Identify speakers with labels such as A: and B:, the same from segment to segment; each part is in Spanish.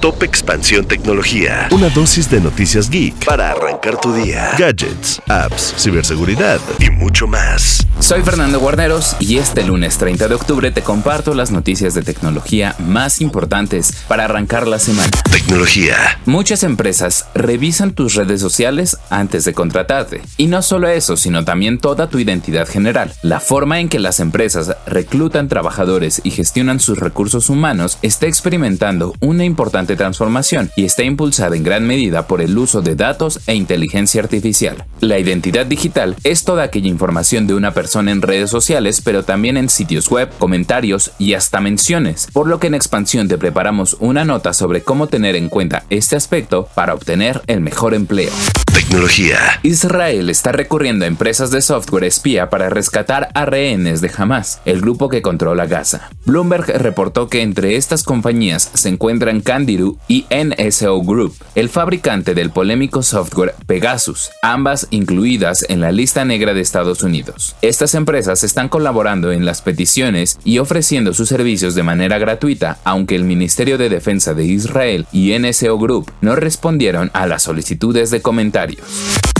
A: Top Expansión Tecnología. Una dosis de noticias geek para arrancar tu día. Gadgets, apps, ciberseguridad y mucho más.
B: Soy Fernando Guarneros y este lunes 30 de octubre te comparto las noticias de tecnología más importantes para arrancar la semana.
A: Tecnología.
B: Muchas empresas revisan tus redes sociales antes de contratarte. Y no solo eso, sino también toda tu identidad general. La forma en que las empresas reclutan trabajadores y gestionan sus recursos humanos está experimentando una importante transformación y está impulsada en gran medida por el uso de datos e inteligencia artificial. La identidad digital es toda aquella información de una persona en redes sociales, pero también en sitios web, comentarios y hasta menciones, por lo que en expansión te preparamos una nota sobre cómo tener en cuenta este aspecto para obtener el mejor empleo.
A: Tecnología.
B: Israel está recurriendo a empresas de software espía para rescatar a rehenes de Hamas, el grupo que controla Gaza. Bloomberg reportó que entre estas compañías se encuentran Y NSO Group, el fabricante del polémico software Pegasus, ambas incluidas en la lista negra de Estados Unidos. Estas empresas están colaborando en las peticiones y ofreciendo sus servicios de manera gratuita, aunque el Ministerio de Defensa de Israel y NSO Group no respondieron a las solicitudes de comentarios.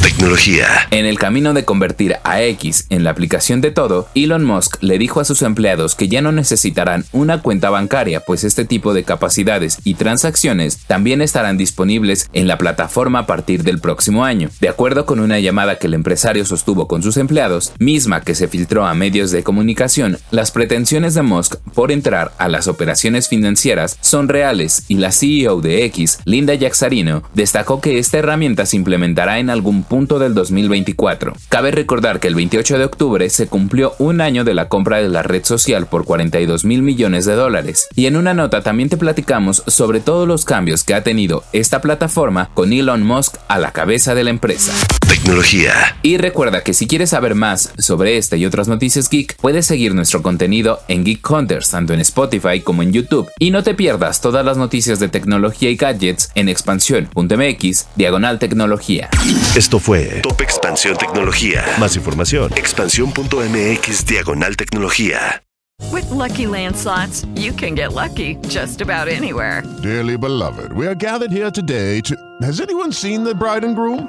A: Tecnología.
B: En el camino de convertir a X en la aplicación de todo, Elon Musk le dijo a sus empleados que ya no necesitarán una cuenta bancaria, pues este tipo de capacidades y transacciones también estarán disponibles en la plataforma a partir del próximo año. De acuerdo con una llamada que el empresario sostuvo con sus empleados, misma que se filtró a medios de comunicación, las pretensiones de Musk por entrar a las operaciones financieras son reales y la CEO de X, Linda Yaxarino, destacó que esta herramienta se implementará en algún punto del 2024. Cabe recordar que el 28 de octubre se cumplió un año de la compra de la red social por 42 mil millones de dólares. Y en una nota también te platicamos sobre todos los cambios que ha tenido esta plataforma con Elon Musk a la cabeza de la empresa.
A: Tecnología.
B: Y recuerda que si quieres saber más sobre esta y otras noticias geek, puedes seguir nuestro contenido en Geek Hunters, tanto en Spotify como en YouTube. Y no te pierdas todas las noticias de tecnología y gadgets en expansión.mx, diagonal tecnología.
A: Esto fue Top Expansión Tecnología. Más información. Expansión.mx diagonal tecnología.
C: With Lucky Land slots, you can get lucky just about anywhere.
D: Dearly beloved, we are gathered here today to. Has anyone seen the bride and groom?